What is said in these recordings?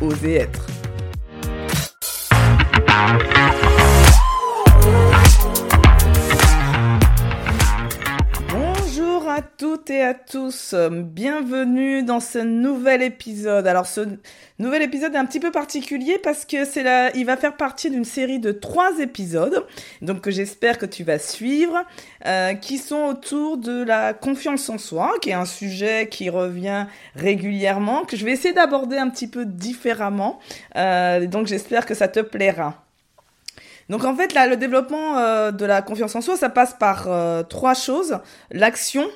Oser être. Toutes et à tous, bienvenue dans ce nouvel épisode. Alors ce nouvel épisode est un petit peu particulier parce que c'est là, il va faire partie d'une série de trois épisodes, donc que j'espère que tu vas suivre, euh, qui sont autour de la confiance en soi, qui est un sujet qui revient régulièrement, que je vais essayer d'aborder un petit peu différemment. Euh, donc j'espère que ça te plaira. Donc en fait, là, le développement euh, de la confiance en soi, ça passe par trois choses l'action,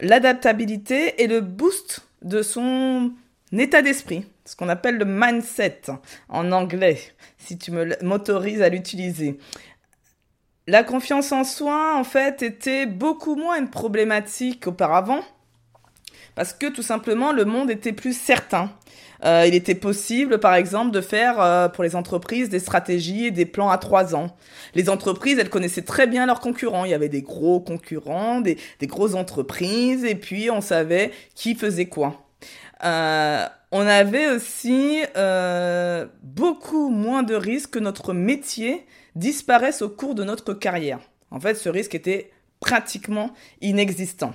l'adaptabilité et le boost de son état d'esprit, ce qu'on appelle le mindset en anglais, si tu m'autorises à l'utiliser. La confiance en soi, en fait, était beaucoup moins problématique auparavant, parce que tout simplement, le monde était plus certain. Euh, il était possible, par exemple, de faire euh, pour les entreprises des stratégies et des plans à trois ans. Les entreprises, elles connaissaient très bien leurs concurrents. Il y avait des gros concurrents, des, des grosses entreprises, et puis on savait qui faisait quoi. Euh, on avait aussi euh, beaucoup moins de risques que notre métier disparaisse au cours de notre carrière. En fait, ce risque était pratiquement inexistant.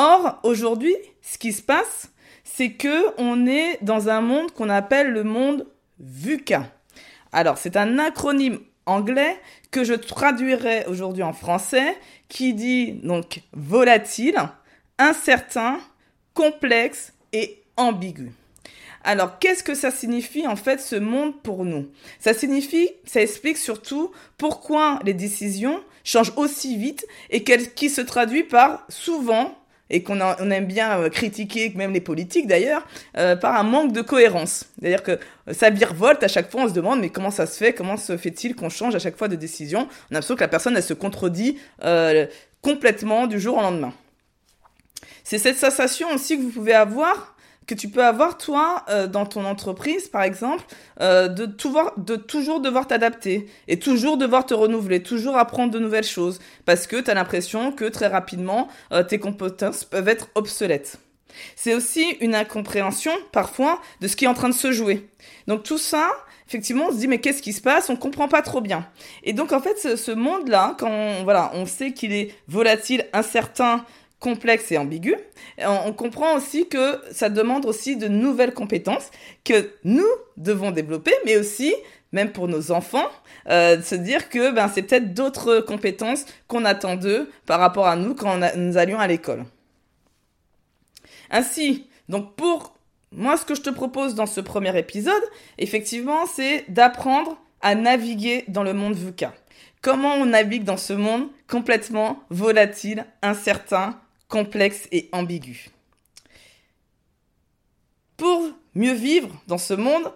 Or, aujourd'hui, ce qui se passe, c'est que on est dans un monde qu'on appelle le monde VUCA. Alors, c'est un acronyme anglais que je traduirai aujourd'hui en français qui dit donc volatile, incertain, complexe et ambigu. Alors, qu'est-ce que ça signifie en fait ce monde pour nous? Ça signifie, ça explique surtout pourquoi les décisions changent aussi vite et qui se traduit par souvent et qu'on on aime bien euh, critiquer, même les politiques d'ailleurs, euh, par un manque de cohérence. C'est-à-dire que euh, ça virevolte à chaque fois, on se demande mais comment ça se fait, comment se fait-il qu'on change à chaque fois de décision? On a l'impression que la personne elle se contredit euh, complètement du jour au lendemain. C'est cette sensation aussi que vous pouvez avoir que tu peux avoir toi euh, dans ton entreprise par exemple euh, de, de toujours devoir t'adapter et toujours devoir te renouveler, toujours apprendre de nouvelles choses parce que tu as l'impression que très rapidement euh, tes compétences peuvent être obsolètes. C'est aussi une incompréhension parfois de ce qui est en train de se jouer. Donc tout ça, effectivement, on se dit mais qu'est-ce qui se passe? On comprend pas trop bien. Et donc en fait, ce, ce monde-là, quand voilà, on sait qu'il est volatile, incertain, complexe et ambigu. On comprend aussi que ça demande aussi de nouvelles compétences que nous devons développer, mais aussi, même pour nos enfants, euh, de se dire que ben, c'est peut-être d'autres compétences qu'on attend d'eux par rapport à nous quand nous allions à l'école. Ainsi, donc pour moi, ce que je te propose dans ce premier épisode, effectivement, c'est d'apprendre à naviguer dans le monde VUCA. Comment on navigue dans ce monde complètement volatile, incertain, complexe et ambigu. Pour mieux vivre dans ce monde,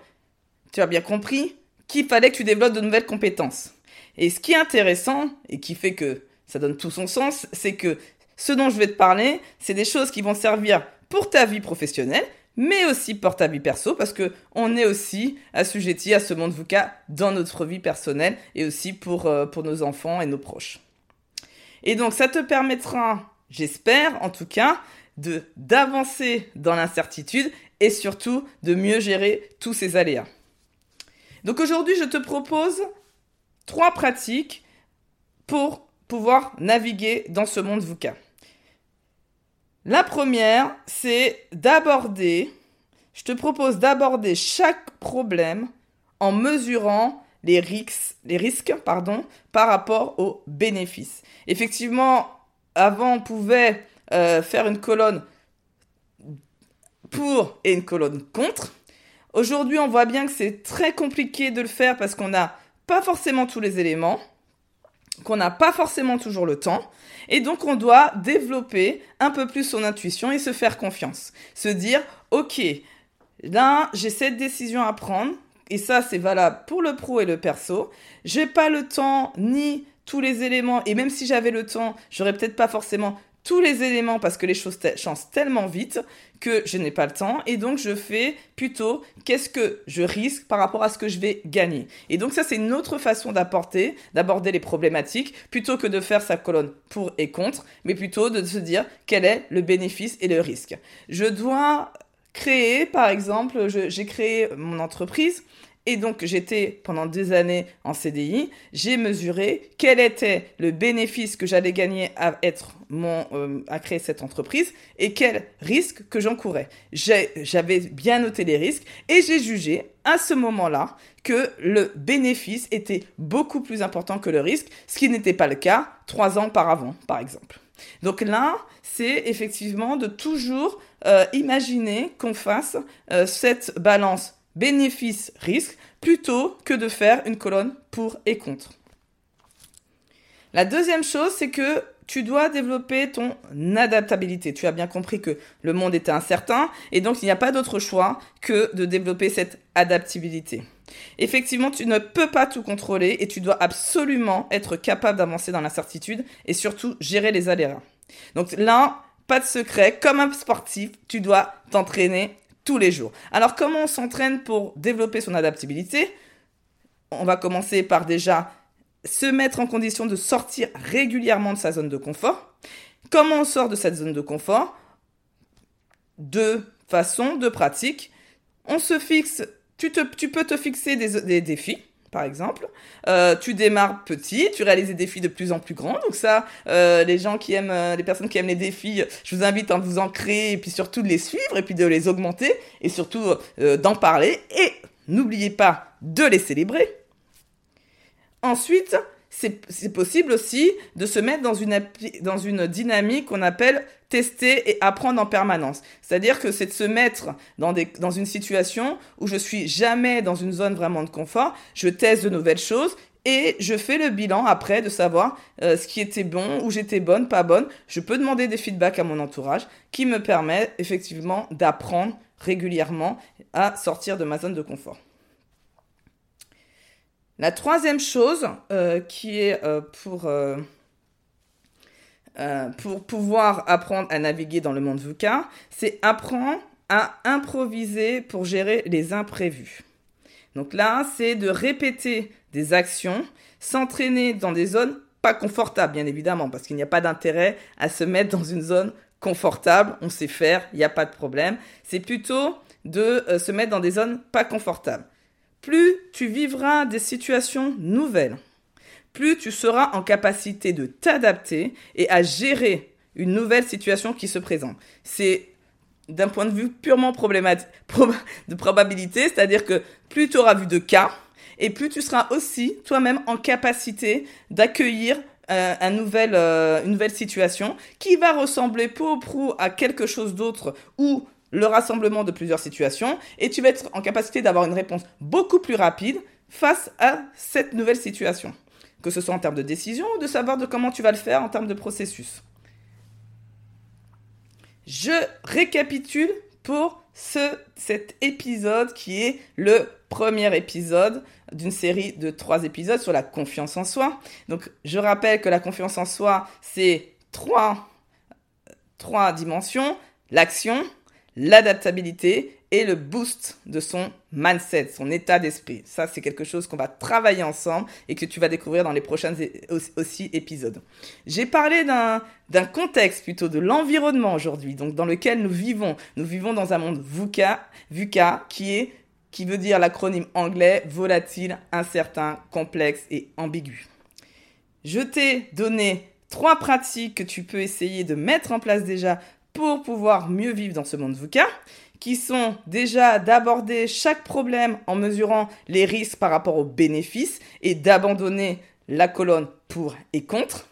tu as bien compris qu'il fallait que tu développes de nouvelles compétences. Et ce qui est intéressant et qui fait que ça donne tout son sens, c'est que ce dont je vais te parler, c'est des choses qui vont servir pour ta vie professionnelle, mais aussi pour ta vie perso, parce que on est aussi assujetti à ce monde VUCA dans notre vie personnelle et aussi pour, euh, pour nos enfants et nos proches. Et donc ça te permettra j'espère en tout cas, de d'avancer dans l'incertitude et surtout de mieux gérer tous ces aléas. Donc aujourd'hui, je te propose trois pratiques pour pouvoir naviguer dans ce monde VUCA. La première, c'est d'aborder, je te propose d'aborder chaque problème en mesurant les risques, les risques par rapport aux bénéfices. Effectivement, avant, on pouvait euh, faire une colonne pour et une colonne contre. Aujourd'hui, on voit bien que c'est très compliqué de le faire parce qu'on n'a pas forcément tous les éléments, qu'on n'a pas forcément toujours le temps, et donc on doit développer un peu plus son intuition et se faire confiance. Se dire, ok, Là, j'ai cette décision à prendre. Et ça, c'est valable pour le pro et le perso. J'ai pas le temps ni tous les éléments. Et même si j'avais le temps, j'aurais peut-être pas forcément tous les éléments parce que les choses changent tellement vite que je n'ai pas le temps et donc je fais plutôt qu'est-ce que je risque par rapport à ce que je vais gagner. Et donc ça c'est une autre façon d'apporter, d'aborder les problématiques plutôt que de faire sa colonne pour et contre, mais plutôt de se dire quel est le bénéfice et le risque. Je dois créer par exemple, j'ai créé mon entreprise et donc, j'étais pendant des années en CDI. J'ai mesuré quel était le bénéfice que j'allais gagner à être mon, euh, à créer cette entreprise et quel risque que j'encourais. J'avais bien noté les risques et j'ai jugé à ce moment-là que le bénéfice était beaucoup plus important que le risque, ce qui n'était pas le cas trois ans auparavant, par exemple. Donc là, c'est effectivement de toujours euh, imaginer qu'on fasse euh, cette balance bénéfice-risque plutôt que de faire une colonne pour et contre. La deuxième chose, c'est que tu dois développer ton adaptabilité. Tu as bien compris que le monde était incertain et donc il n'y a pas d'autre choix que de développer cette adaptabilité. Effectivement, tu ne peux pas tout contrôler et tu dois absolument être capable d'avancer dans l'incertitude et surtout gérer les aléas. Donc là, pas de secret, comme un sportif, tu dois t'entraîner tous les jours. Alors comment on s'entraîne pour développer son adaptabilité? On va commencer par déjà se mettre en condition de sortir régulièrement de sa zone de confort. Comment on sort de cette zone de confort? De façon, de pratique. On se fixe, tu, te, tu peux te fixer des défis par exemple. Euh, tu démarres petit, tu réalises des défis de plus en plus grands. Donc ça, euh, les gens qui aiment, euh, les personnes qui aiment les défis, je vous invite à vous en créer et puis surtout de les suivre et puis de les augmenter et surtout d'en parler. Et n'oubliez pas de les célébrer. Ensuite, c'est possible aussi de se mettre dans une, dans une dynamique qu'on appelle tester et apprendre en permanence. C'est-à-dire que c'est de se mettre dans, des, dans une situation où je suis jamais dans une zone vraiment de confort, je teste de nouvelles choses et je fais le bilan après de savoir euh, ce qui était bon, où j'étais bonne, pas bonne. Je peux demander des feedbacks à mon entourage qui me permet effectivement d'apprendre régulièrement à sortir de ma zone de confort. La troisième chose euh, qui est euh, pour, euh, pour pouvoir apprendre à naviguer dans le monde VUCA, c'est apprendre à improviser pour gérer les imprévus. Donc là, c'est de répéter des actions, s'entraîner dans des zones pas confortables, bien évidemment, parce qu'il n'y a pas d'intérêt à se mettre dans une zone confortable, on sait faire, il n'y a pas de problème. C'est plutôt de se mettre dans des zones pas confortables plus tu vivras des situations nouvelles, plus tu seras en capacité de t'adapter et à gérer une nouvelle situation qui se présente. C'est d'un point de vue purement de probabilité, c'est-à-dire que plus tu auras vu de cas, et plus tu seras aussi toi-même en capacité d'accueillir euh, euh, une nouvelle situation qui va ressembler peu ou prou à quelque chose d'autre ou le rassemblement de plusieurs situations et tu vas être en capacité d'avoir une réponse beaucoup plus rapide face à cette nouvelle situation. Que ce soit en termes de décision ou de savoir de comment tu vas le faire en termes de processus. Je récapitule pour ce, cet épisode qui est le premier épisode d'une série de trois épisodes sur la confiance en soi. Donc je rappelle que la confiance en soi, c'est trois dimensions. L'action, l'adaptabilité et le boost de son mindset, son état d'esprit. Ça, c'est quelque chose qu'on va travailler ensemble et que tu vas découvrir dans les prochains aussi épisodes. J'ai parlé d'un contexte plutôt de l'environnement aujourd'hui, donc dans lequel nous vivons. Nous vivons dans un monde VUCA, VUCA qui est qui veut dire l'acronyme anglais volatile, incertain, complexe et ambigu. Je t'ai donné trois pratiques que tu peux essayer de mettre en place déjà pour pouvoir mieux vivre dans ce monde VUCA, qui sont déjà d'aborder chaque problème en mesurant les risques par rapport aux bénéfices et d'abandonner la colonne pour et contre,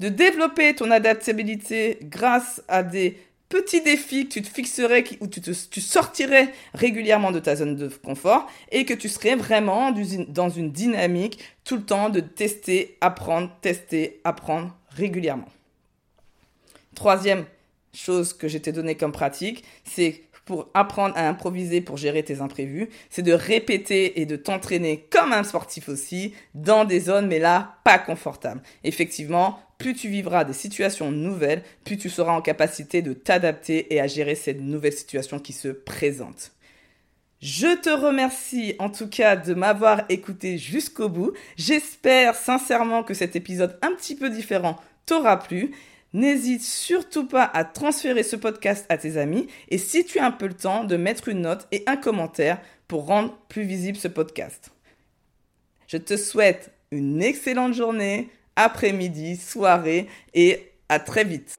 de développer ton adaptabilité grâce à des petits défis que tu te fixerais, où tu, tu sortirais régulièrement de ta zone de confort et que tu serais vraiment dans une dynamique tout le temps de tester, apprendre, tester, apprendre régulièrement. Troisième chose que j'étais donné comme pratique, c'est pour apprendre à improviser pour gérer tes imprévus, c'est de répéter et de t'entraîner comme un sportif aussi dans des zones mais là pas confortables. Effectivement, plus tu vivras des situations nouvelles, plus tu seras en capacité de t'adapter et à gérer cette nouvelle situation qui se présente. Je te remercie en tout cas de m'avoir écouté jusqu'au bout. J'espère sincèrement que cet épisode un petit peu différent t'aura plu. N'hésite surtout pas à transférer ce podcast à tes amis et si tu as un peu le temps, de mettre une note et un commentaire pour rendre plus visible ce podcast. Je te souhaite une excellente journée, après-midi, soirée et à très vite.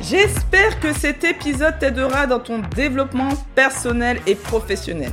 J'espère que cet épisode t'aidera dans ton développement personnel et professionnel.